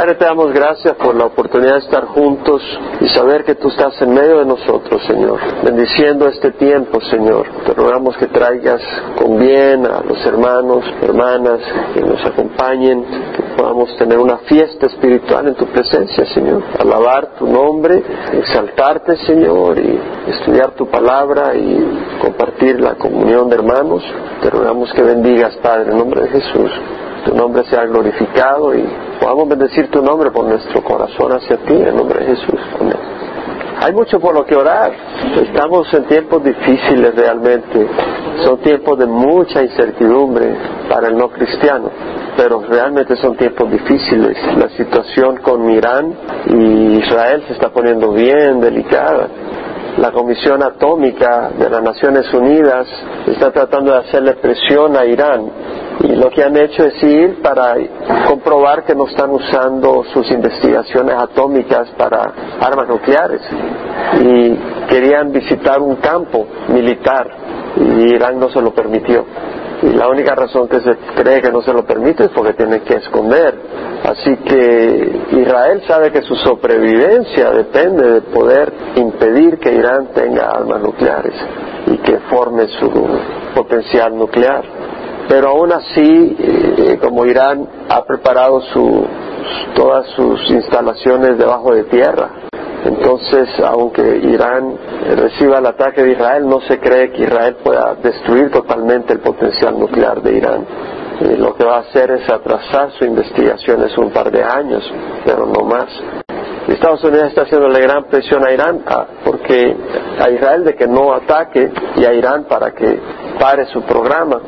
Padre, te damos gracias por la oportunidad de estar juntos y saber que tú estás en medio de nosotros, Señor, bendiciendo este tiempo, Señor. Te rogamos que traigas con bien a los hermanos, hermanas, que nos acompañen, que podamos tener una fiesta espiritual en tu presencia, Señor. Alabar tu nombre, exaltarte, Señor, y estudiar tu palabra y compartir la comunión de hermanos. Te rogamos que bendigas, Padre, en nombre de Jesús tu nombre sea glorificado y podamos bendecir tu nombre por nuestro corazón hacia ti, en nombre de Jesús. Amén. Hay mucho por lo que orar. Estamos en tiempos difíciles realmente. Son tiempos de mucha incertidumbre para el no cristiano. Pero realmente son tiempos difíciles. La situación con Irán y Israel se está poniendo bien delicada la Comisión Atómica de las Naciones Unidas está tratando de hacerle presión a Irán y lo que han hecho es ir para comprobar que no están usando sus investigaciones atómicas para armas nucleares y querían visitar un campo militar y Irán no se lo permitió. Y la única razón que se cree que no se lo permite es porque tiene que esconder. Así que Israel sabe que su sobrevivencia depende de poder impedir que Irán tenga armas nucleares y que forme su potencial nuclear. Pero aún así, eh, como Irán ha preparado su, todas sus instalaciones debajo de tierra, entonces, aunque Irán reciba el ataque de Israel, no se cree que Israel pueda destruir totalmente el potencial nuclear de Irán. Lo que va a hacer es atrasar su investigación es un par de años, pero no más. Estados Unidos está haciéndole gran presión a Irán ah, porque a Israel de que no ataque y a Irán para que pare su programa.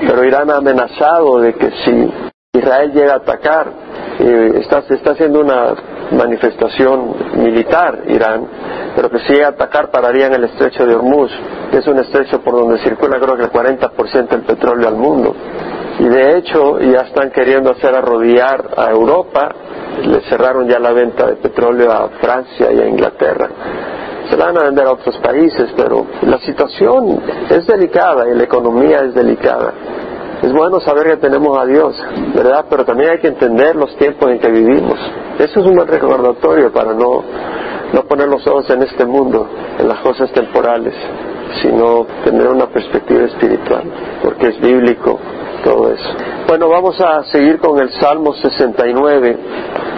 Pero Irán ha amenazado de que si Israel llega a atacar, eh, está, se está haciendo una manifestación militar Irán, pero que si atacar pararía en el estrecho de Hormuz, que es un estrecho por donde circula creo que el 40% del petróleo al mundo. Y de hecho ya están queriendo hacer arrodillar a Europa, le cerraron ya la venta de petróleo a Francia y a Inglaterra. Se la van a vender a otros países, pero la situación es delicada y la economía es delicada. Es bueno saber que tenemos a Dios, ¿verdad? Pero también hay que entender los tiempos en que vivimos. Eso es un buen recordatorio para no, no poner los ojos en este mundo, en las cosas temporales, sino tener una perspectiva espiritual, porque es bíblico todo eso. Bueno, vamos a seguir con el Salmo 69.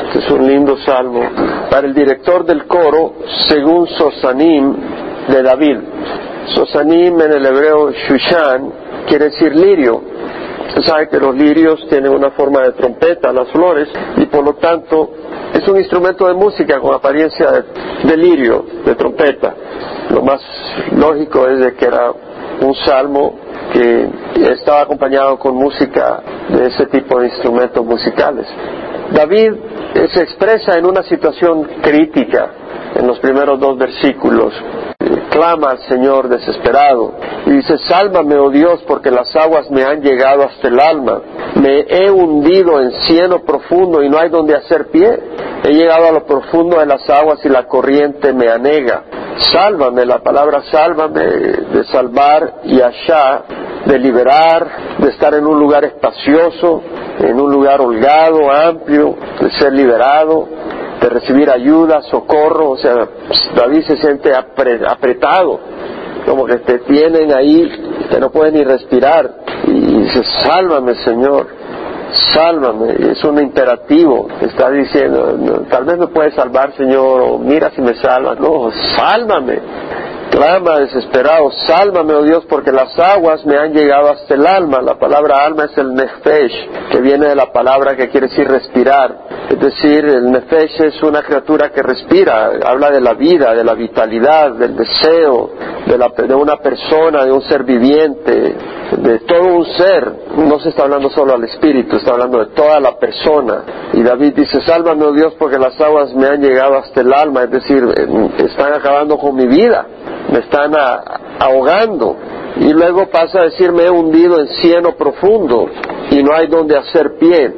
Este es un lindo salmo. Para el director del coro, según Sosanim de David. Sosanim en el hebreo Shushan quiere decir lirio se sabe que los lirios tienen una forma de trompeta, las flores, y por lo tanto es un instrumento de música con apariencia de, lirio, de trompeta. Lo más lógico es de que era un salmo que estaba acompañado con música de ese tipo de instrumentos musicales. David se expresa en una situación crítica en los primeros dos versículos clama al Señor desesperado y dice, sálvame, oh Dios, porque las aguas me han llegado hasta el alma. Me he hundido en cielo profundo y no hay donde hacer pie. He llegado a lo profundo de las aguas y la corriente me anega. Sálvame, la palabra sálvame, de salvar y allá, de liberar, de estar en un lugar espacioso, en un lugar holgado, amplio, de ser liberado, de recibir ayuda, socorro, o sea, David se siente apretado, como que te tienen ahí, que no puede ni respirar, y dice, sálvame Señor, sálvame, es un imperativo, está diciendo, tal vez me puedes salvar Señor, o mira si me salvas, no, sálvame, clama desesperado, sálvame, oh Dios, porque las aguas me han llegado hasta el alma. La palabra alma es el nefesh, que viene de la palabra que quiere decir respirar. Es decir, el nefesh es una criatura que respira, habla de la vida, de la vitalidad, del deseo, de, la, de una persona, de un ser viviente, de todo un ser. No se está hablando solo al espíritu, está hablando de toda la persona. Y David dice, sálvame, oh Dios, porque las aguas me han llegado hasta el alma, es decir, están acabando con mi vida me están ahogando. Y luego pasa a decir, me he hundido en cieno profundo y no hay donde hacer pie.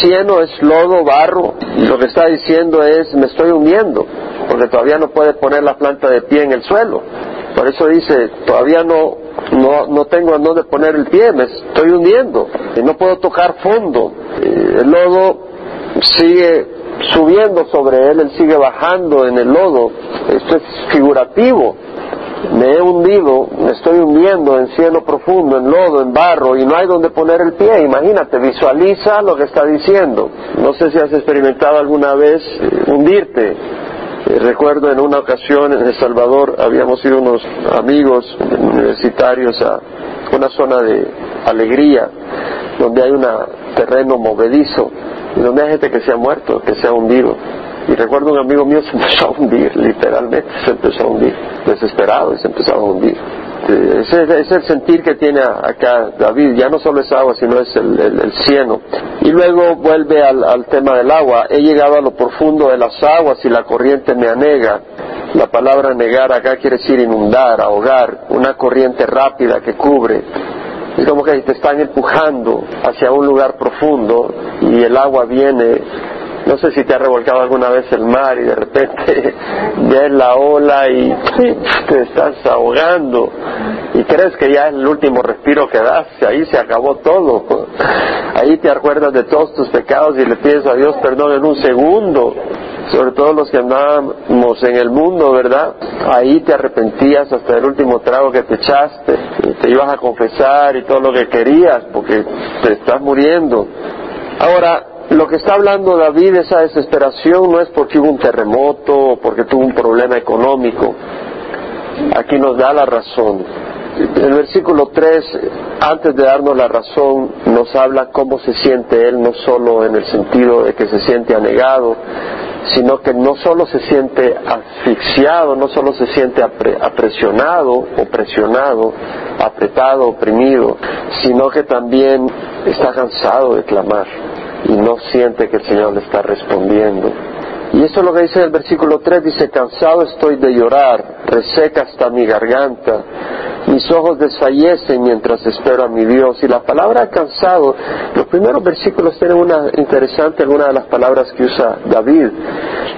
Cieno es lodo, barro, y lo que está diciendo es, me estoy hundiendo, porque todavía no puede poner la planta de pie en el suelo. Por eso dice, todavía no, no, no tengo en dónde poner el pie, me estoy hundiendo, y no puedo tocar fondo. Eh, el lodo sigue subiendo sobre él, él sigue bajando en el lodo. Esto es figurativo. Me he hundido, me estoy hundiendo en cielo profundo, en lodo, en barro, y no hay donde poner el pie. Imagínate, visualiza lo que está diciendo. No sé si has experimentado alguna vez hundirte. Eh, recuerdo en una ocasión en El Salvador habíamos ido unos amigos universitarios a una zona de alegría donde hay un terreno movedizo y donde hay gente que se ha muerto, que se ha hundido. Y recuerdo un amigo mío se empezó a hundir, literalmente se empezó a hundir, desesperado y se empezó a hundir. Ese es el sentir que tiene acá David, ya no solo es agua, sino es el, cieno. Y luego vuelve al, al, tema del agua. He llegado a lo profundo de las aguas y la corriente me anega. La palabra negar acá quiere decir inundar, ahogar, una corriente rápida que cubre. Es como que te están empujando hacia un lugar profundo y el agua viene. No sé si te ha revolcado alguna vez el mar y de repente ves la ola y te estás ahogando y crees que ya es el último respiro que das, y ahí se acabó todo. Ahí te acuerdas de todos tus pecados y le pides a Dios perdón en un segundo sobre todo los que andábamos en el mundo, ¿verdad? Ahí te arrepentías hasta el último trago que te echaste, y te ibas a confesar y todo lo que querías, porque te estás muriendo. Ahora, lo que está hablando David, esa desesperación, no es porque hubo un terremoto o porque tuvo un problema económico. Aquí nos da la razón. El versículo 3, antes de darnos la razón, nos habla cómo se siente él, no solo en el sentido de que se siente anegado, sino que no solo se siente asfixiado, no solo se siente apresionado o presionado, apretado, oprimido, sino que también está cansado de clamar y no siente que el Señor le está respondiendo. Y eso es lo que dice el versículo 3, dice, cansado estoy de llorar, reseca hasta mi garganta, mis ojos desfallecen mientras espero a mi Dios. Y la palabra cansado, los primeros versículos tienen una interesante, alguna de las palabras que usa David.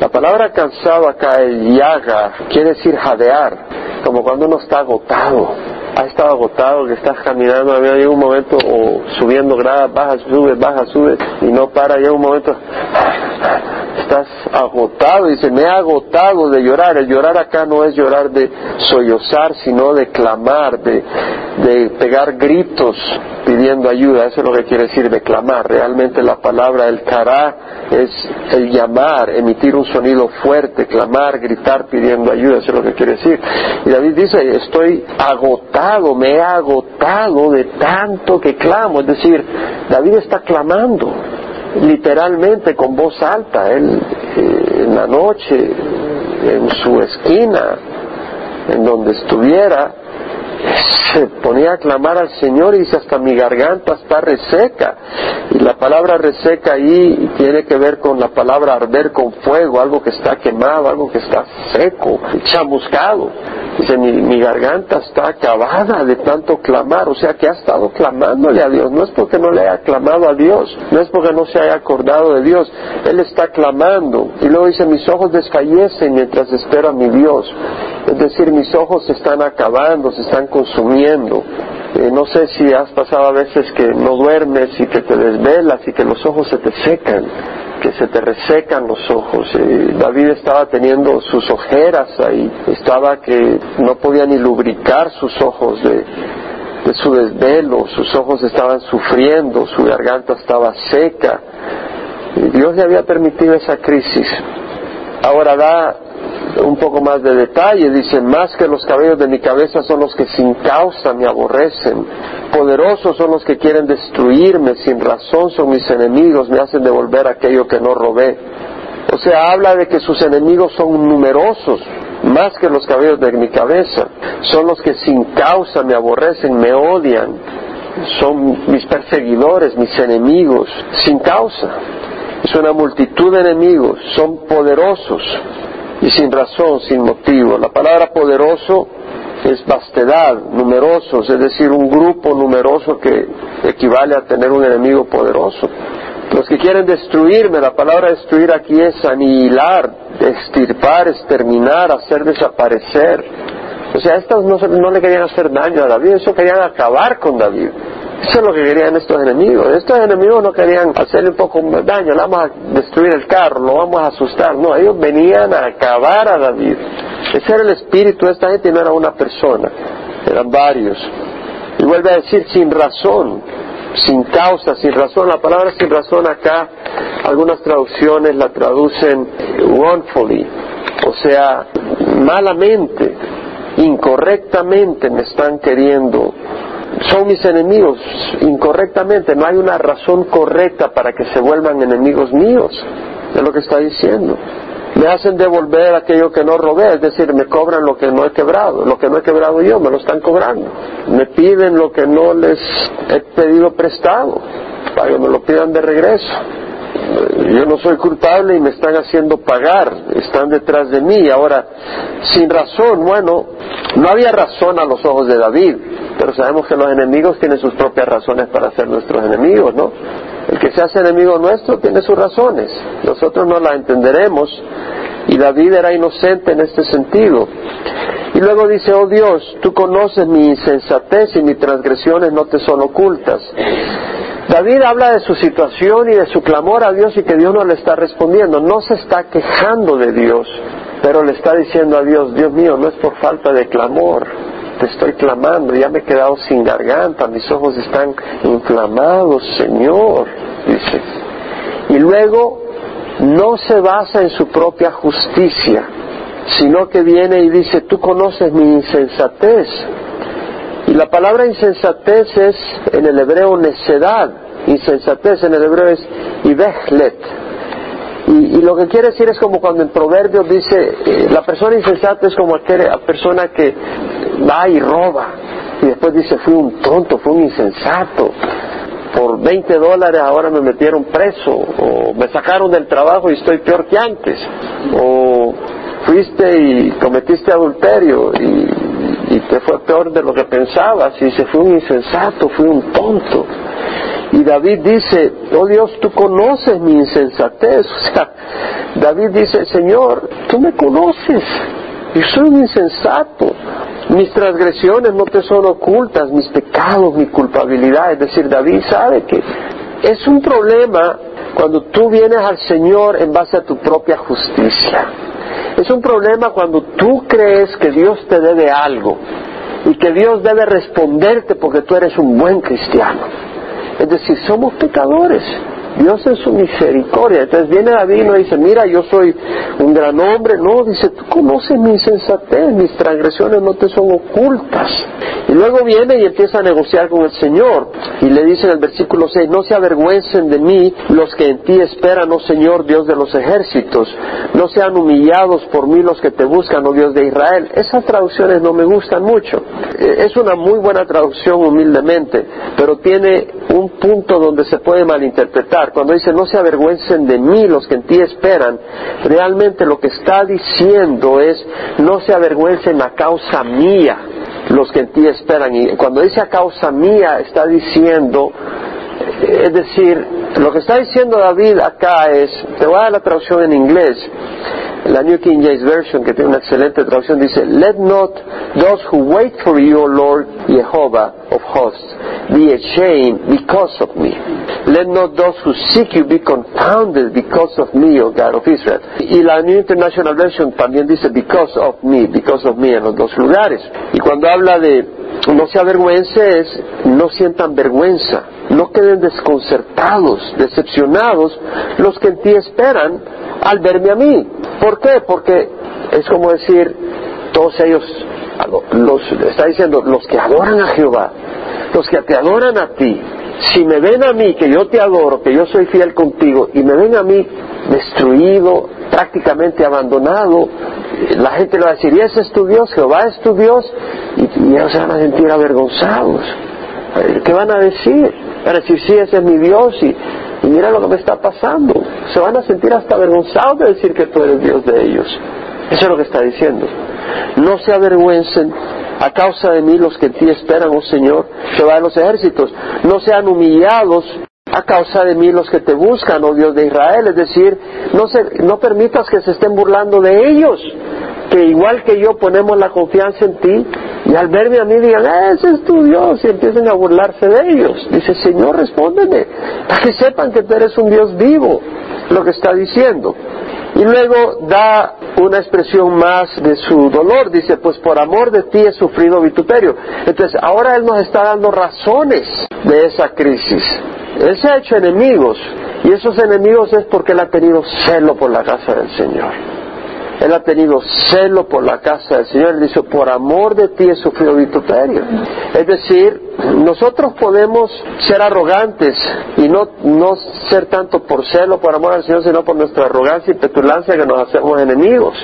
La palabra cansado acá, el yaga, quiere decir jadear, como cuando uno está agotado ha estado agotado, que estás caminando, había un momento o subiendo gradas, baja, sube, baja, sube y no para, llega un momento, estás agotado, dice, me he agotado de llorar. El llorar acá no es llorar de sollozar, sino de clamar, de, de pegar gritos pidiendo ayuda, eso es lo que quiere decir de clamar. Realmente la palabra, el cará, es el llamar, emitir un sonido fuerte, clamar, gritar pidiendo ayuda, eso es lo que quiere decir. Y David dice, estoy agotado, me he agotado de tanto que clamo, es decir, David está clamando literalmente con voz alta, él eh, en la noche, en su esquina, en donde estuviera, se ponía a clamar al Señor y dice hasta mi garganta está reseca. Y la palabra reseca ahí tiene que ver con la palabra arder con fuego, algo que está quemado, algo que está seco, chamuscado. Dice mi, mi garganta está acabada de tanto clamar, o sea que ha estado clamándole a Dios. No es porque no le haya clamado a Dios, no es porque no se haya acordado de Dios, Él está clamando. Y luego dice mis ojos desfallecen mientras espero a mi Dios. Es decir, mis ojos se están acabando, se están consumiendo. Eh, no sé si has pasado a veces que no duermes y que te desvelas y que los ojos se te secan, que se te resecan los ojos. Eh, David estaba teniendo sus ojeras ahí, estaba que no podía ni lubricar sus ojos de, de su desvelo, sus ojos estaban sufriendo, su garganta estaba seca. Y Dios le había permitido esa crisis. Ahora da un poco más de detalle, dice, más que los cabellos de mi cabeza son los que sin causa me aborrecen, poderosos son los que quieren destruirme, sin razón son mis enemigos, me hacen devolver aquello que no robé. O sea, habla de que sus enemigos son numerosos, más que los cabellos de mi cabeza, son los que sin causa me aborrecen, me odian, son mis perseguidores, mis enemigos, sin causa. Es una multitud de enemigos, son poderosos, y sin razón, sin motivo. La palabra poderoso es vastedad, numerosos, es decir, un grupo numeroso que equivale a tener un enemigo poderoso. Los que quieren destruirme, la palabra destruir aquí es anihilar, extirpar, exterminar, hacer desaparecer. O sea, estos no, no le querían hacer daño a David, eso querían acabar con David. Eso es lo que querían estos enemigos. Estos enemigos no querían hacerle un poco de daño, le vamos a destruir el carro, lo vamos a asustar. No, ellos venían a acabar a David. Ese era el espíritu de esta gente y no era una persona, eran varios. Y vuelve a decir sin razón, sin causa, sin razón. La palabra sin razón acá, algunas traducciones la traducen wrongfully, o sea, malamente, incorrectamente me están queriendo. Son mis enemigos incorrectamente, no hay una razón correcta para que se vuelvan enemigos míos, es lo que está diciendo me hacen devolver aquello que no robé, es decir, me cobran lo que no he quebrado, lo que no he quebrado yo, me lo están cobrando. Me piden lo que no les he pedido prestado, para que me lo pidan de regreso. Yo no soy culpable y me están haciendo pagar, están detrás de mí. Ahora, sin razón, bueno, no había razón a los ojos de David, pero sabemos que los enemigos tienen sus propias razones para ser nuestros enemigos, ¿no? El que se hace enemigo nuestro tiene sus razones. Nosotros no las entenderemos y David era inocente en este sentido. Y luego dice, oh Dios, tú conoces mi insensatez y mis transgresiones no te son ocultas. David habla de su situación y de su clamor a Dios y que Dios no le está respondiendo. No se está quejando de Dios, pero le está diciendo a Dios, Dios mío, no es por falta de clamor, te estoy clamando, ya me he quedado sin garganta, mis ojos están inflamados, Señor, dice. Y luego no se basa en su propia justicia, sino que viene y dice, tú conoces mi insensatez. Y la palabra insensatez es en el hebreo necedad, insensatez en el hebreo es ibehlet. Y, lo que quiere decir es como cuando en Proverbios dice, eh, la persona insensata es como aquella persona que va y roba. Y después dice, fui un tonto, fui un insensato. Por 20 dólares ahora me metieron preso. O me sacaron del trabajo y estoy peor que antes. O fuiste y cometiste adulterio y, y te fue peor de lo que pensabas. Y dice, fui un insensato, fui un tonto. Y David dice, oh Dios, tú conoces mi insensatez. O sea, David dice, Señor, tú me conoces. Yo soy un insensato. Mis transgresiones no te son ocultas, mis pecados, mi culpabilidad. Es decir, David sabe que es un problema cuando tú vienes al Señor en base a tu propia justicia. Es un problema cuando tú crees que Dios te debe algo y que Dios debe responderte porque tú eres un buen cristiano. Es decir, somos pecadores. Dios en su misericordia. Entonces viene David y no dice, mira, yo soy un gran hombre. No, dice, tú conoces mi insensatez, mis transgresiones no te son ocultas. Y luego viene y empieza a negociar con el Señor. Y le dice en el versículo 6, no se avergüencen de mí los que en ti esperan, oh Señor, Dios de los ejércitos. No sean humillados por mí los que te buscan, oh Dios de Israel. Esas traducciones no me gustan mucho. Eh, es una muy buena traducción humildemente, pero tiene un punto donde se puede malinterpretar cuando dice no se avergüencen de mí los que en ti esperan, realmente lo que está diciendo es no se avergüencen a causa mía los que en ti esperan. Y cuando dice a causa mía está diciendo, es decir, lo que está diciendo David acá es, te voy a dar la traducción en inglés, la New King James Version, que tiene una excelente traducción, dice, Let not those who wait for you, O Lord Jehovah of hosts, be ashamed because of me. Let not those who seek you be confounded because of me, O God of Israel. Y la New International Version también dice, because of me, because of me en los dos lugares. Y cuando habla de no se avergüence no sientan vergüenza, no queden desconcertados, decepcionados los que en ti esperan al verme a mí. ¿Por qué? Porque es como decir, todos ellos, los, está diciendo, los que adoran a Jehová, los que te adoran a ti, si me ven a mí, que yo te adoro, que yo soy fiel contigo, y me ven a mí destruido, prácticamente abandonado, la gente le va a decir, y ese es tu Dios, Jehová es tu Dios, y, ellos se van a sentir avergonzados. ¿Qué van a decir? Van a decir, sí, ese es mi Dios, y, y mira lo que me está pasando. Se van a sentir hasta avergonzados de decir que tú eres Dios de ellos. Eso es lo que está diciendo. No se avergüencen a causa de mí los que en ti esperan, oh Señor, Jehová de los ejércitos. No sean humillados a causa de mí los que te buscan, oh Dios de Israel. Es decir, no, se, no permitas que se estén burlando de ellos, que igual que yo ponemos la confianza en ti y al verme a mí digan, ese es tu Dios, y empiecen a burlarse de ellos. Dice, Señor, respóndeme, para que sepan que tú eres un Dios vivo, lo que está diciendo. Y luego da una expresión más de su dolor. Dice, pues por amor de ti he sufrido vituperio. Entonces, ahora Él nos está dando razones de esa crisis. Él se ha hecho enemigos. Y esos enemigos es porque Él ha tenido celo por la casa del Señor. Él ha tenido celo por la casa del Señor. Él dice, por amor de ti he sufrido vituperio. Es decir, nosotros podemos ser arrogantes y no, no ser tanto por celo, por amor al Señor, sino por nuestra arrogancia y petulancia que nos hacemos enemigos.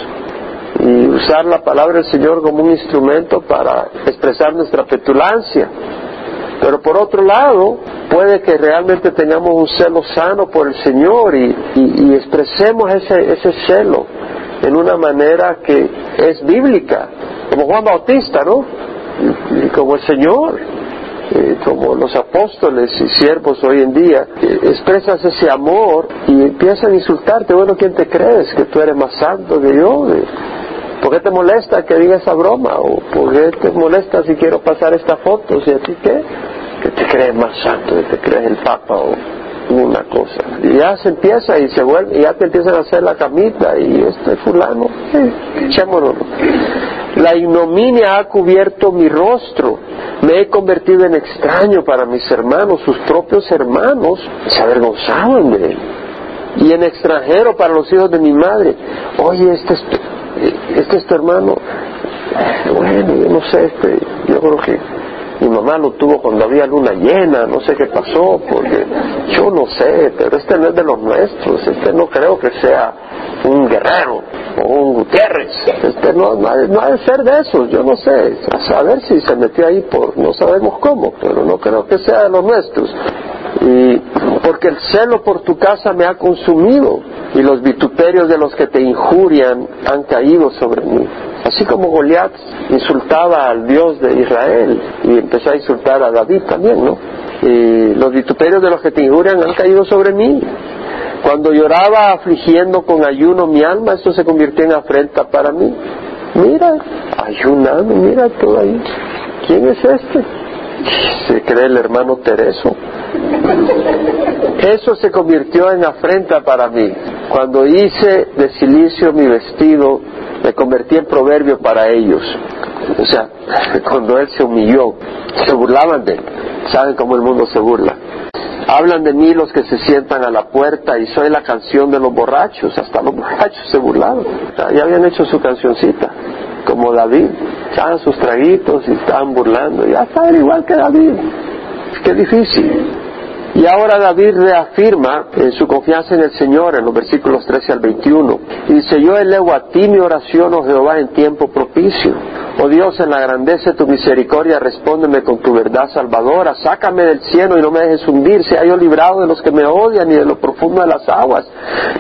Y usar la palabra del Señor como un instrumento para expresar nuestra petulancia. Pero por otro lado, puede que realmente tengamos un celo sano por el Señor y, y expresemos ese, ese celo en una manera que es bíblica, como Juan Bautista, ¿no? Y, como el Señor, como los apóstoles y siervos hoy en día, expresas ese amor y empiezan a insultarte, bueno, ¿quién te crees? Que tú eres más santo que yo. ¿Por qué te molesta que diga esa broma? ¿O por qué te molesta si quiero pasar esta foto? ¿Si a ti qué? Que te crees más santo, que te crees el Papa una cosa. Y ya se empieza y se vuelve, ya te empiezan a hacer la camita y este fulano. La ignominia ha cubierto mi rostro, me he convertido en extraño para mis hermanos, sus propios hermanos se avergonzaban de él. Y en extranjero para los hijos de mi madre. Oye, este es tu, este es tu hermano. Bueno, yo no sé, este, yo creo que mi mamá lo tuvo cuando había luna llena, no sé qué pasó, porque yo no sé, pero este no es de los nuestros, este no creo que sea un guerrero o un Gutiérrez, este no, no, ha, de ser de esos, yo no sé, a saber si se metió ahí por, no sabemos cómo, pero no creo que sea de los nuestros. Y porque el celo por tu casa me ha consumido y los vituperios de los que te injurian han caído sobre mí. Así como Goliat insultaba al Dios de Israel y empezó a insultar a David también, ¿no? Y los vituperios de los que te injurian han caído sobre mí. Cuando lloraba afligiendo con ayuno mi alma, esto se convirtió en afrenta para mí. Mira, ayunando, mira todo ahí. ¿Quién es este? Se cree el hermano Tereso. Eso se convirtió en afrenta para mí. Cuando hice de silicio mi vestido me convertí en proverbio para ellos. O sea, cuando él se humilló, se burlaban de él. ¿Saben cómo el mundo se burla? Hablan de mí los que se sientan a la puerta y soy la canción de los borrachos. Hasta los borrachos se burlaban. Ya habían hecho su cancioncita, como David. Echaban sus traguitos y estaban burlando. Ya estaban igual que David. Qué difícil. Y ahora David reafirma en su confianza en el Señor en los versículos 13 al 21. Y dice, yo elevo a ti mi oración, oh Jehová, en tiempo propicio. Oh Dios, en la grandeza de tu misericordia, respóndeme con tu verdad salvadora. Sácame del cielo y no me dejes hundir. Sea yo librado de los que me odian y de lo profundo de las aguas.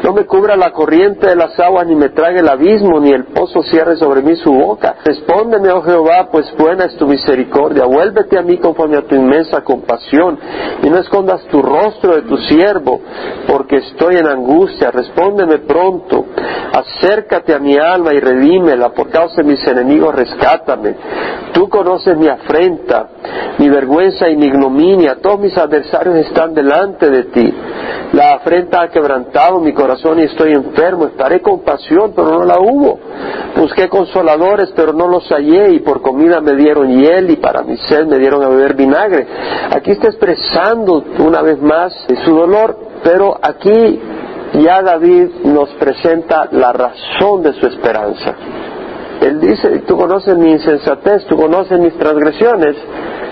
No me cubra la corriente de las aguas, ni me trague el abismo, ni el pozo cierre sobre mí su boca. Respóndeme, oh Jehová, pues buena es tu misericordia. Vuélvete a mí conforme a tu inmensa compasión y no escondas tu rostro de tu siervo, porque estoy en angustia. Respóndeme pronto. Acércate a mi alma y redímela. Por causa de mis enemigos, rescátame. Tú conoces mi afrenta, mi vergüenza y mi ignominia. Todos mis adversarios están delante de ti. La afrenta ha quebrantado mi corazón y estoy enfermo. Estaré con pasión, pero no la hubo. Busqué consoladores, pero no los hallé. Y por comida me dieron hiel y para mi sed me dieron a beber vinagre. Aquí está expresando una vez más su dolor, pero aquí ya David nos presenta la razón de su esperanza. Él dice, tú conoces mi insensatez, tú conoces mis transgresiones,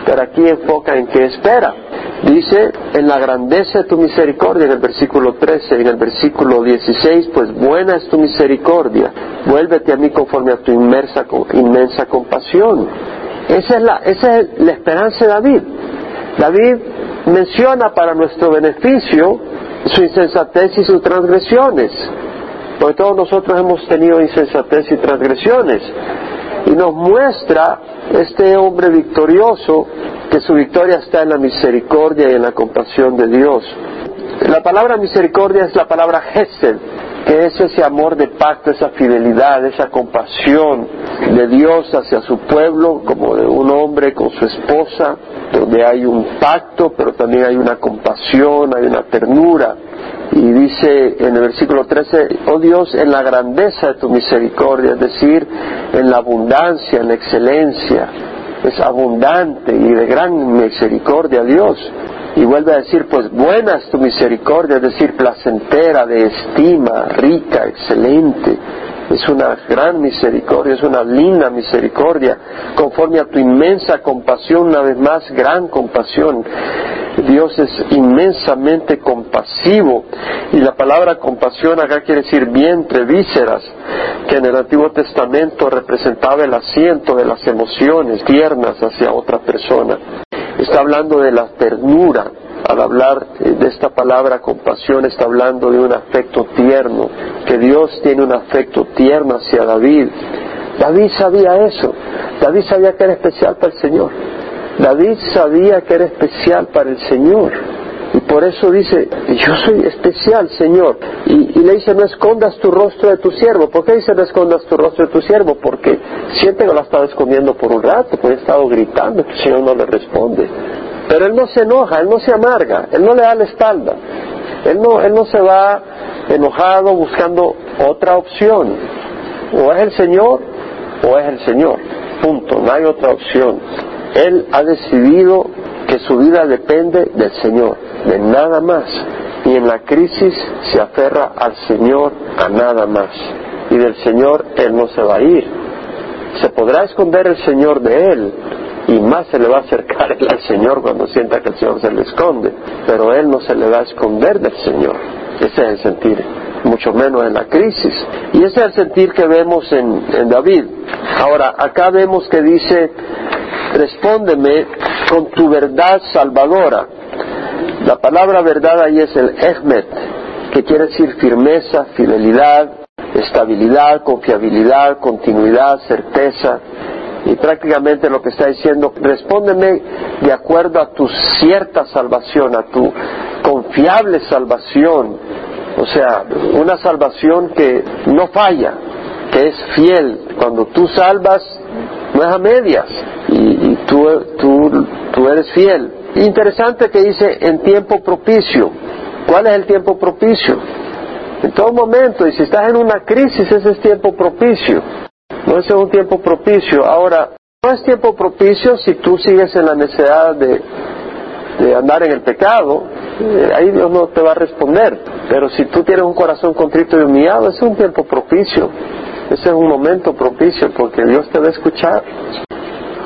pero aquí enfoca en qué espera. Dice, en la grandeza de tu misericordia, en el versículo 13, en el versículo 16, pues buena es tu misericordia, vuélvete a mí conforme a tu inmensa, inmensa compasión. Esa es, la, esa es la esperanza de David. David menciona para nuestro beneficio su insensatez y sus transgresiones, porque todos nosotros hemos tenido insensatez y transgresiones, y nos muestra este hombre victorioso que su victoria está en la misericordia y en la compasión de Dios. La palabra misericordia es la palabra Hesed, que es ese amor de pacto, esa fidelidad, esa compasión de Dios hacia su pueblo, como de un hombre con su esposa, donde hay un pacto, pero también hay una compasión, hay una ternura. Y dice en el versículo 13, oh Dios, en la grandeza de tu misericordia, es decir, en la abundancia, en la excelencia, es abundante y de gran misericordia Dios. Y vuelve a decir, pues buena es tu misericordia, es decir, placentera, de estima, rica, excelente. Es una gran misericordia, es una linda misericordia, conforme a tu inmensa compasión, una vez más, gran compasión. Dios es inmensamente compasivo y la palabra compasión acá quiere decir vientre, vísceras, que en el Antiguo Testamento representaba el asiento de las emociones tiernas hacia otra persona. Está hablando de la ternura, al hablar de esta palabra compasión está hablando de un afecto tierno, que Dios tiene un afecto tierno hacia David. David sabía eso, David sabía que era especial para el Señor, David sabía que era especial para el Señor. Y por eso dice, yo soy especial, Señor. Y, le dice, no escondas tu rostro de tu siervo. ¿Por qué dice no escondas tu rostro de tu siervo? Porque siente que lo ha estado escondiendo por un rato, porque ha estado gritando, que el Señor no le responde. Pero él no se enoja, él no se amarga, él no le da la espalda. Él no, él no se va enojado buscando otra opción. O es el Señor o es el Señor. Punto, no hay otra opción. Él ha decidido que su vida depende del Señor, de nada más. Y en la crisis se aferra al Señor a nada más. Y del Señor Él no se va a ir. Se podrá esconder el Señor de Él, y más se le va a acercar al Señor cuando sienta que el Señor se le esconde, pero Él no se le va a esconder del Señor. Ese es el sentir, mucho menos en la crisis. Y ese es el sentir que vemos en, en David. Ahora, acá vemos que dice, respóndeme con tu verdad salvadora. La palabra verdad ahí es el ehmet, que quiere decir firmeza, fidelidad, estabilidad, confiabilidad, continuidad, certeza y prácticamente lo que está diciendo, respóndeme de acuerdo a tu cierta salvación, a tu confiable salvación, o sea, una salvación que no falla, que es fiel. Cuando tú salvas, no es a medias, tú, eres fiel. Interesante que dice en tiempo propicio. ¿Cuál es el tiempo propicio? En todo momento, y si estás en una crisis, ese es tiempo propicio. No es un tiempo propicio. Ahora, no es tiempo propicio si tú sigues en la necesidad de, andar en el pecado. Eh, ahí Dios no te va a responder. Pero si tú tienes un corazón contrito y humillado, es un tiempo propicio. Ese es un momento propicio porque Dios te va a escuchar.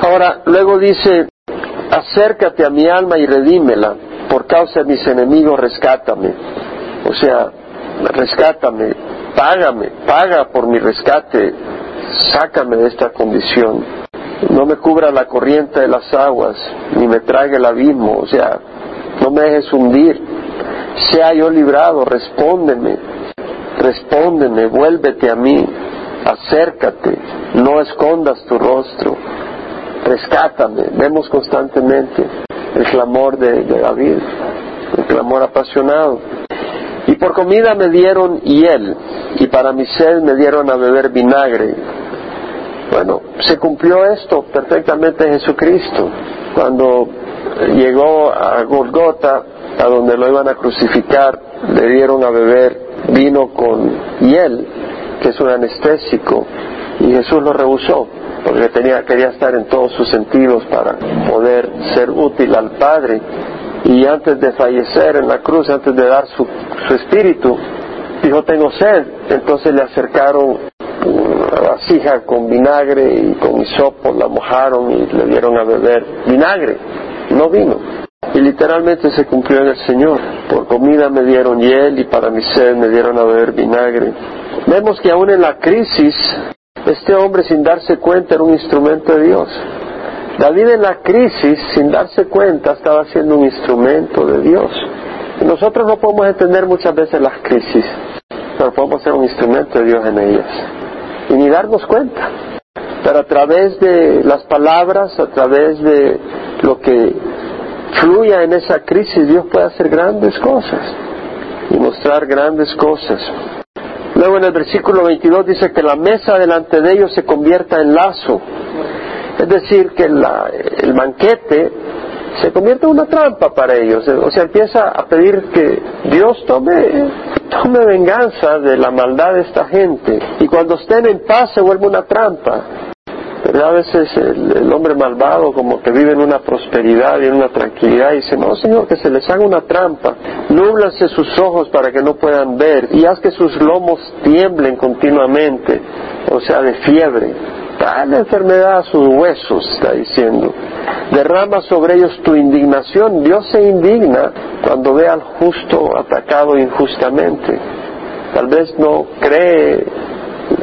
Ahora, luego dice, acércate a mi alma y redímela. Por causa de mis enemigos, rescátame. O sea, rescátame, págame, paga por mi rescate sácame de esta condición. No me cubra la corriente de las aguas, ni me trague el abismo, o sea, no me dejes hundir. Sea yo librado, respóndeme, respóndeme, vuélvete a mí, acércate, no escondas tu rostro, rescátame. Vemos constantemente el clamor de, David, el clamor apasionado. Y por comida me dieron hiel, y para mi sed me dieron a beber vinagre. Bueno, se cumplió esto perfectamente en Jesucristo. Cuando llegó a Golgota, a donde lo iban a crucificar, le dieron a beber vino con hiel, que es un anestésico, y Jesús lo rehusó, porque tenía, quería estar en todos sus sentidos para poder ser útil al Padre. Y antes de fallecer en la cruz, antes de dar su, su espíritu, dijo, tengo sed. Entonces le acercaron una vasija con vinagre y con hisopo, la mojaron y le dieron a beber vinagre, no vino. Y literalmente se cumplió en el Señor. Por comida me dieron hiel y para mi sed me dieron a beber vinagre. Vemos que aún en la crisis, este hombre sin darse cuenta era un instrumento de Dios. David en la crisis, sin darse cuenta, estaba siendo un instrumento de Dios. Nosotros no podemos entender muchas veces las crisis, pero podemos ser un instrumento de Dios en ellas y ni darnos cuenta. Pero a través de las palabras, a través de lo que fluya en esa crisis, Dios puede hacer grandes cosas y mostrar grandes cosas. Luego en el versículo 22 dice que la mesa delante de ellos se convierta en lazo. Es decir, que el banquete se convierte en una trampa para ellos. O sea, empieza a pedir que Dios tome, tome venganza de la maldad de esta gente. Y cuando estén en paz se vuelve una trampa. A veces el, hombre malvado como que vive en una prosperidad y en una tranquilidad y dice, no Señor, que se les haga una trampa, núblase sus ojos para que no puedan ver y haz que sus lomos tiemblen continuamente, o sea, de fiebre. Dale enfermedad a sus huesos, está diciendo. Derrama sobre ellos tu indignación. Dios se indigna cuando ve al justo atacado injustamente. Tal vez no cree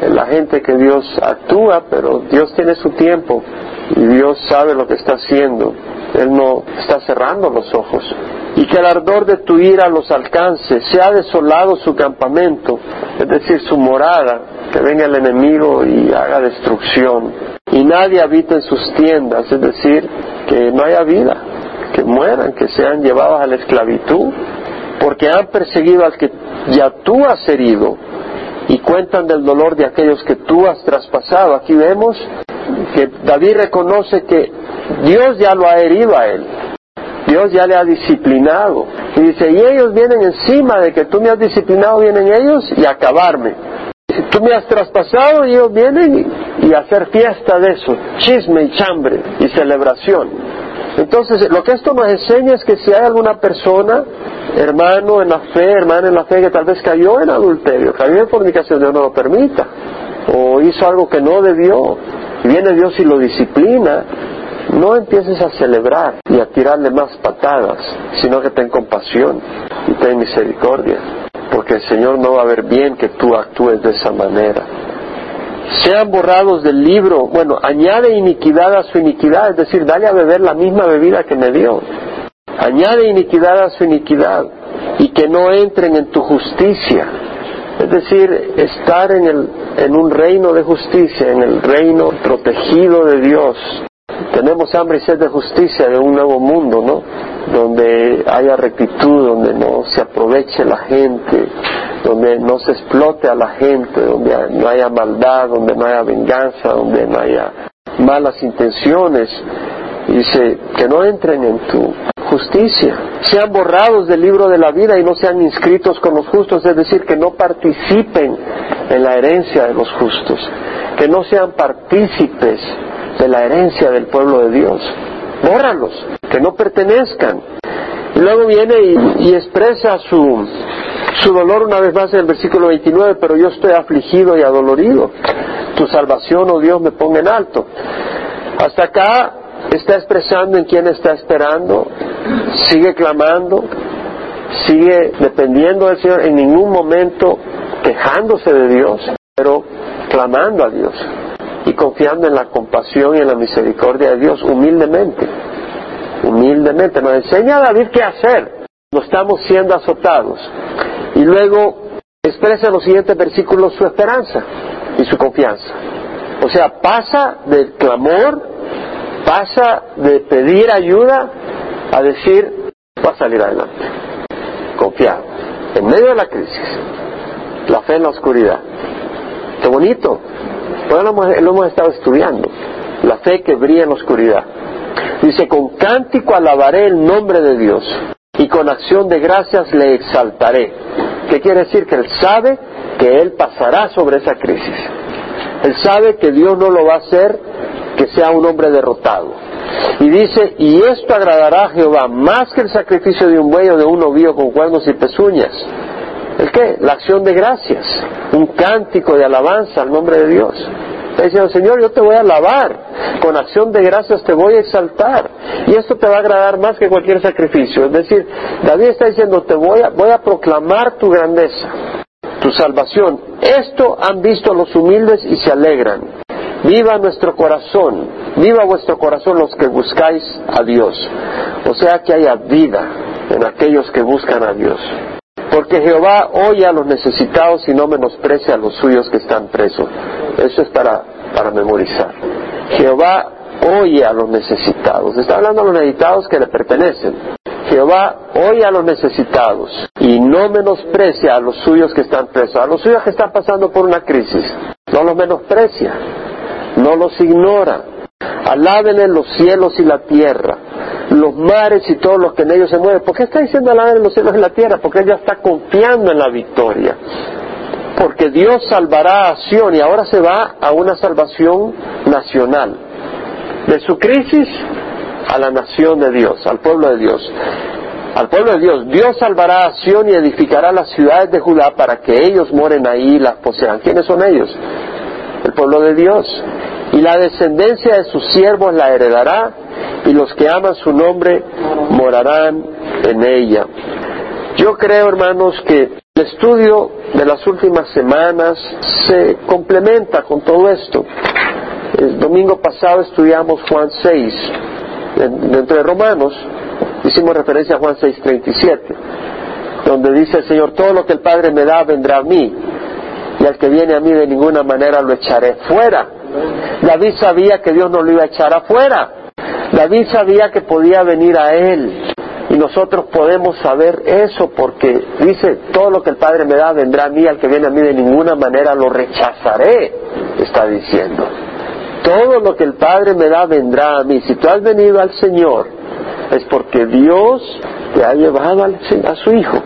la gente que Dios actúa, pero Dios tiene su tiempo y Dios sabe lo que está haciendo. Él no está cerrando los ojos. Y que el ardor de tu ira los alcance, se ha desolado su campamento, es decir, su morada, que venga el enemigo y haga destrucción. Y nadie habita en sus tiendas, es decir, que no haya vida, que mueran, que sean llevados a la esclavitud, porque han perseguido al que ya tú has herido y cuentan del dolor de aquellos que tú has traspasado. Aquí vemos que David reconoce que Dios ya lo ha herido a él. Dios ya le ha disciplinado. Y dice, y ellos vienen encima de que tú me has disciplinado, vienen ellos y acabarme. Tú me has traspasado y ellos vienen y, y hacer fiesta de eso, chisme y chambre y celebración. Entonces, lo que esto nos enseña es que si hay alguna persona, hermano en la fe, hermana en la fe, que tal vez cayó en adulterio, cayó en fornicación, Dios no lo permita, o hizo algo que no debió, y viene Dios y lo disciplina, no empieces a celebrar y a tirarle más patadas, sino que ten compasión y ten misericordia, porque el Señor no va a ver bien que tú actúes de esa manera sean borrados del libro. Bueno, añade iniquidad a su iniquidad, es decir, dale a beber la misma bebida que me dio. Añade iniquidad a su iniquidad y que no entren en tu justicia. Es decir, estar en, el, en un reino de justicia, en el reino protegido de Dios. Tenemos hambre y sed de justicia, de un nuevo mundo, ¿no? Donde haya rectitud, donde no se aproveche la gente, donde no se explote a la gente, donde no haya maldad, donde no haya venganza, donde no haya malas intenciones. Dice, que no entren en tu justicia, sean borrados del libro de la vida y no sean inscritos con los justos, es decir, que no participen en la herencia de los justos, que no sean partícipes de la herencia del pueblo de Dios. Bórralos, que no pertenezcan. Y luego viene y, y expresa su, su dolor una vez más en el versículo 29, pero yo estoy afligido y adolorido. Tu salvación, oh Dios, me ponga en alto. Hasta acá está expresando en quién está esperando, sigue clamando, sigue dependiendo del Señor, en ningún momento quejándose de Dios, pero clamando a Dios y confiando en la compasión y en la misericordia de Dios humildemente. Humildemente. Nos enseña a David qué hacer. No estamos siendo azotados. Y luego expresa en los siguientes versículos su esperanza y su confianza. O sea, pasa del clamor, pasa de pedir ayuda a decir, va a salir adelante. Confiado. En medio de la crisis. La fe en la oscuridad. Qué bonito. Bueno, lo hemos estado estudiando. La fe que brilla en la oscuridad. Dice, con cántico alabaré el nombre de Dios y con acción de gracias le exaltaré. ¿Qué quiere decir? Que él sabe que él pasará sobre esa crisis. Él sabe que Dios no lo va a hacer que sea un hombre derrotado. Y dice, y esto agradará a Jehová más que el sacrificio de un buey o de un ovío con cuernos y pezuñas. ¿El qué? La acción de gracias, un cántico de alabanza al nombre de Dios. Está diciendo, Señor, yo te voy a alabar, con acción de gracias te voy a exaltar, y esto te va a agradar más que cualquier sacrificio. Es decir, David está diciendo, te voy a, voy a proclamar tu grandeza, tu salvación. Esto han visto los humildes y se alegran. Viva nuestro corazón, viva vuestro corazón los que buscáis a Dios. O sea que haya vida en aquellos que buscan a Dios. Porque Jehová oye a los necesitados y no menosprecia a los suyos que están presos. Eso es para, para memorizar. Jehová oye a los necesitados. Está hablando a los necesitados que le pertenecen. Jehová oye a los necesitados y no menosprecia a los suyos que están presos, a los suyos que están pasando por una crisis. No los menosprecia, no los ignora. Alábenle los cielos y la tierra, los mares y todos los que en ellos se mueven. ¿Por qué está diciendo alábenle los cielos y la tierra? Porque él ya está confiando en la victoria. Porque Dios salvará a Sion y ahora se va a una salvación nacional. De su crisis a la nación de Dios, al pueblo de Dios. Al pueblo de Dios, Dios salvará a Sion y edificará las ciudades de Judá para que ellos moren ahí y las posean. ¿Quiénes son ellos? El pueblo de Dios. Y la descendencia de sus siervos la heredará y los que aman su nombre morarán en ella. Yo creo, hermanos, que el estudio de las últimas semanas se complementa con todo esto. El domingo pasado estudiamos Juan 6, dentro de Romanos, hicimos referencia a Juan 6:37, donde dice el Señor, todo lo que el Padre me da vendrá a mí, y al que viene a mí de ninguna manera lo echaré fuera. David sabía que Dios no lo iba a echar afuera. David sabía que podía venir a él. Y nosotros podemos saber eso porque dice, todo lo que el Padre me da vendrá a mí, al que viene a mí de ninguna manera lo rechazaré, está diciendo. Todo lo que el Padre me da vendrá a mí. Si tú has venido al Señor, es porque Dios te ha llevado a su Hijo.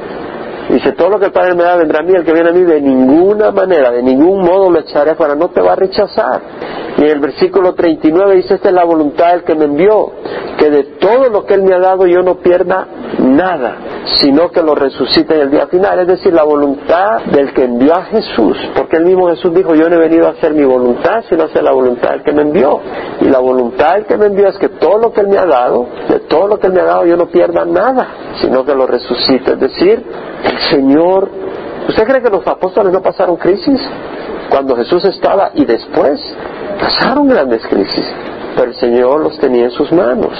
Dice, todo lo que el Padre me da vendrá a mí, el que viene a mí de ninguna manera, de ningún modo lo echaré para no te va a rechazar. Y en el versículo 39 dice, esta es la voluntad del que me envió, que de todo lo que Él me ha dado yo no pierda nada, sino que lo resucite en el día final. Es decir, la voluntad del que envió a Jesús, porque el mismo Jesús dijo, yo no he venido a hacer mi voluntad, sino a hacer la voluntad del que me envió. Y la voluntad del que me envió es que todo lo que Él me ha dado, de todo lo que Él me ha dado yo no pierda nada, sino que lo resucite. Es decir, el Señor, ¿usted cree que los apóstoles no pasaron crisis? Cuando Jesús estaba y después pasaron grandes crisis, pero el Señor los tenía en sus manos.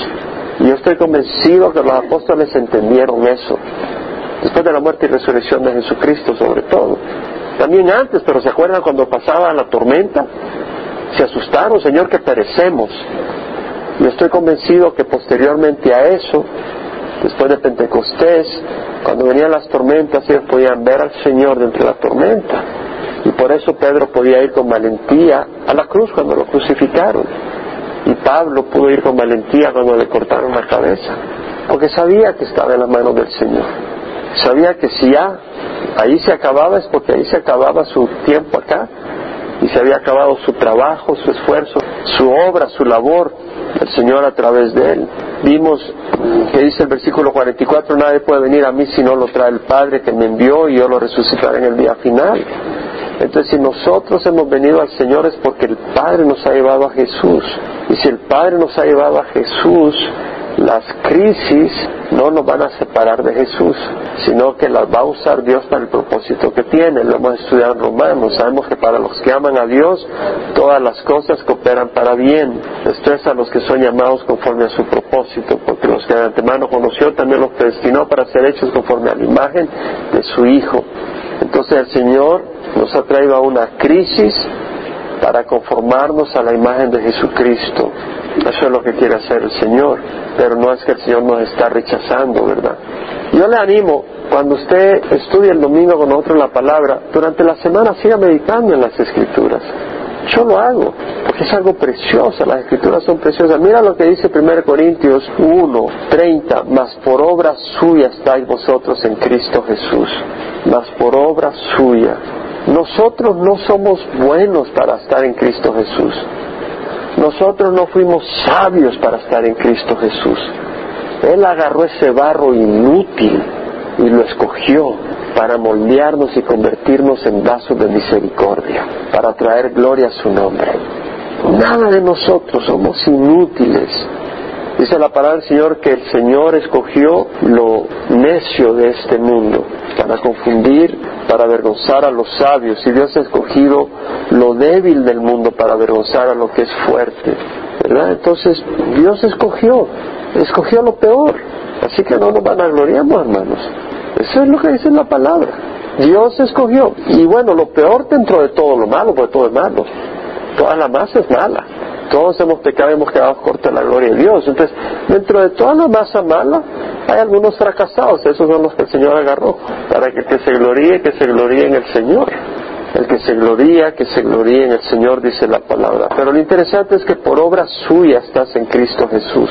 Yo estoy convencido que los apóstoles entendieron eso, después de la muerte y resurrección de Jesucristo sobre todo. También antes, pero ¿se acuerdan cuando pasaba la tormenta? Se asustaron, Señor, que perecemos. Yo estoy convencido que posteriormente a eso, después de Pentecostés, cuando venían las tormentas, ellos podían ver al Señor dentro de la tormenta. Y por eso Pedro podía ir con valentía a la cruz cuando lo crucificaron. Y Pablo pudo ir con valentía cuando le cortaron la cabeza. Porque sabía que estaba en las manos del Señor. Sabía que si ya ahí se acababa es porque ahí se acababa su tiempo acá. Y se había acabado su trabajo, su esfuerzo, su obra, su labor, el Señor a través de él. Vimos que dice el versículo 44, nadie puede venir a mí si no lo trae el Padre que me envió y yo lo resucitaré en el día final. Entonces, si nosotros hemos venido al Señor es porque el Padre nos ha llevado a Jesús. Y si el Padre nos ha llevado a Jesús, las crisis no nos van a separar de Jesús, sino que las va a usar Dios para el propósito que tiene. Lo hemos estudiado en Romanos. Sabemos que para los que aman a Dios, todas las cosas cooperan para bien. Esto es a los que son llamados conforme a su propósito, porque los que de antemano conoció también los predestinó para ser hechos conforme a la imagen de su Hijo. Entonces el Señor nos ha traído a una crisis para conformarnos a la imagen de Jesucristo. Eso es lo que quiere hacer el Señor, pero no es que el Señor nos está rechazando, ¿verdad? Yo le animo, cuando usted estudie el domingo con nosotros la palabra, durante la semana siga meditando en las escrituras. Yo lo hago, porque es algo precioso, las escrituras son preciosas. Mira lo que dice 1 Corintios 1, 30, mas por obra suya estáis vosotros en Cristo Jesús, mas por obra suya. Nosotros no somos buenos para estar en Cristo Jesús. Nosotros no fuimos sabios para estar en Cristo Jesús. Él agarró ese barro inútil y lo escogió para moldearnos y convertirnos en vasos de misericordia, para traer gloria a su nombre. Nada de nosotros somos inútiles. Dice la palabra del Señor que el Señor escogió lo necio de este mundo para confundir, para avergonzar a los sabios. Y Dios ha escogido lo débil del mundo para avergonzar a lo que es fuerte. Entonces Dios escogió, escogió lo peor. Así que no nos van a gloriamos, hermanos. Eso es lo que dice la palabra. Dios escogió. Y bueno, lo peor dentro de todo lo malo, porque todo es malo. Toda la masa es mala. Todos hemos pecado y hemos quedado cortos de la gloria de Dios. Entonces, dentro de toda la masa mala, Hay algunos fracasados, esos son los que el Señor agarró, para que el que se gloríe, que se gloríe en el Señor. El que se gloría, que se gloríe en el Señor, dice la palabra. Pero lo interesante es que por obra suya estás en Cristo Jesús.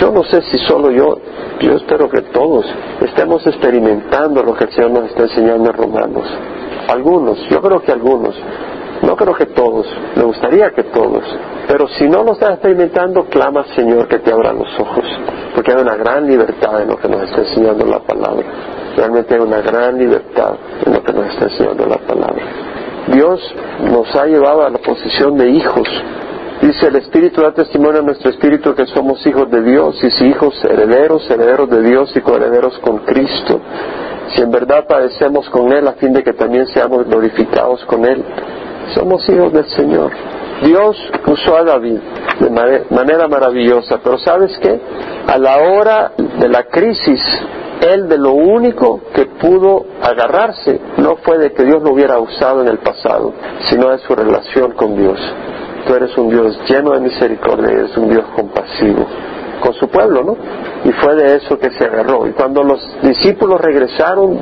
Yo no sé si solo yo, yo espero que todos estemos experimentando lo que el Señor nos está enseñando en Romanos. Algunos, yo creo que algunos, no creo que todos, me gustaría que todos, pero si no lo estás experimentando, clama Señor que te abra los ojos, porque hay una gran libertad en lo que nos está enseñando la palabra. Realmente hay una gran libertad en lo que nos está enseñando la palabra. Dios nos ha llevado a la posición de hijos. Dice el Espíritu da testimonio a nuestro Espíritu que somos hijos de Dios y si hijos herederos, herederos de Dios y coherederos con Cristo. Si en verdad padecemos con Él a fin de que también seamos glorificados con Él. Somos hijos del Señor. Dios usó a David de manera maravillosa, pero ¿sabes qué? A la hora de la crisis él de lo único que pudo agarrarse no fue de que Dios lo hubiera usado en el pasado, sino de su relación con Dios. Tú eres un Dios lleno de misericordia, eres un Dios compasivo con su pueblo, ¿no? Y fue de eso que se agarró. Y cuando los discípulos regresaron,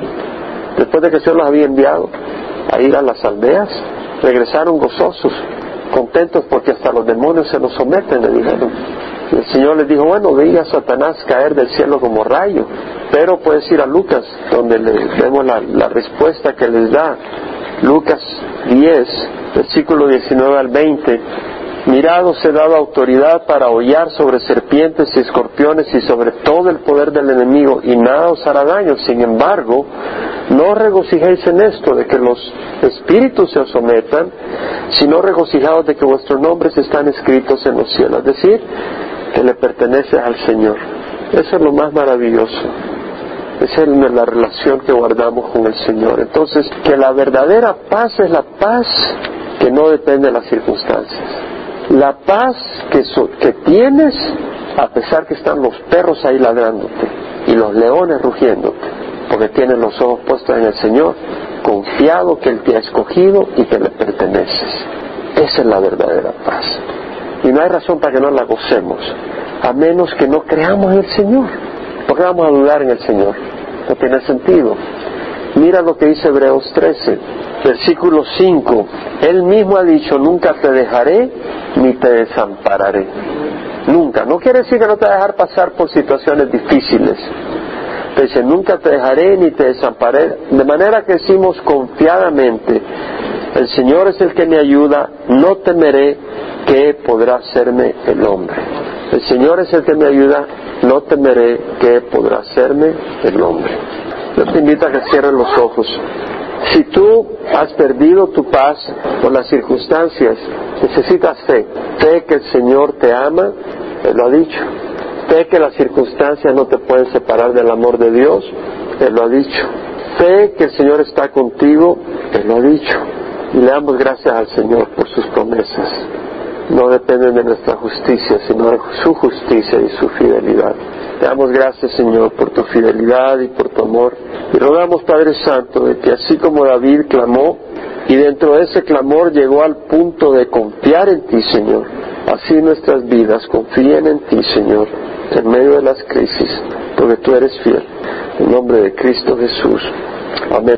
después de que Dios los había enviado a ir a las aldeas, regresaron gozosos, contentos porque hasta los demonios se nos someten, le dijeron. Y el Señor les dijo, bueno, veía a Satanás caer del cielo como rayo, pero puedes ir a Lucas, donde le vemos la respuesta que les da. Lucas 10, versículo 19 al 20. Mirad, os he dado autoridad para hollar sobre serpientes y escorpiones y sobre todo el poder del enemigo, y nada os hará daño. Sin embargo, no regocijéis en esto de que los espíritus se os sometan, sino regocijaos de que vuestros nombres están escritos en los cielos. Es decir, que le pertenece al Señor. Eso es lo más maravilloso. Esa es la relación que guardamos con el Señor. Entonces, que la verdadera paz es la paz que no depende de las circunstancias. La paz que, que tienes a pesar que están los perros ahí ladrándote y los leones rugiéndote, porque tienes los ojos puestos en el Señor, confiado que Él te ha escogido y que le perteneces. Esa es la verdadera paz. Y no hay razón para que no la gocemos, a menos que no creamos en el Señor. Porque vamos a dudar en el Señor? No tiene sentido. Mira lo que dice Hebreos 13, versículo 5. Él mismo ha dicho, nunca te dejaré ni te desampararé. Nunca. No quiere decir que no te va a dejar pasar por situaciones difíciles. Dice, nunca te dejaré ni te desampararé. De manera que decimos confiadamente, el Señor es el que me ayuda, no temeré que podrá hacerme el hombre. El Señor es el que me ayuda, no temeré que podrá hacerme el hombre. Yo te invito a que cierres los ojos. Si tú has perdido tu paz por las circunstancias, necesitas fe. Fe que el Señor te ama, Él lo ha dicho. Fe que las circunstancias no te pueden separar del amor de Dios, Él lo ha dicho. Fe que el Señor está contigo, Él lo ha dicho. Y le damos gracias al Señor por sus promesas no dependen de nuestra justicia, sino de su justicia y su fidelidad. Te damos gracias, Señor, por tu fidelidad y por tu amor. Y rogamos, Padre Santo, de que así como David clamó, y dentro de ese clamor llegó al punto de confiar en ti, Señor, así nuestras vidas confíen en ti, Señor, en medio de las crisis, porque tú eres fiel. En nombre de Cristo Jesús. Amén.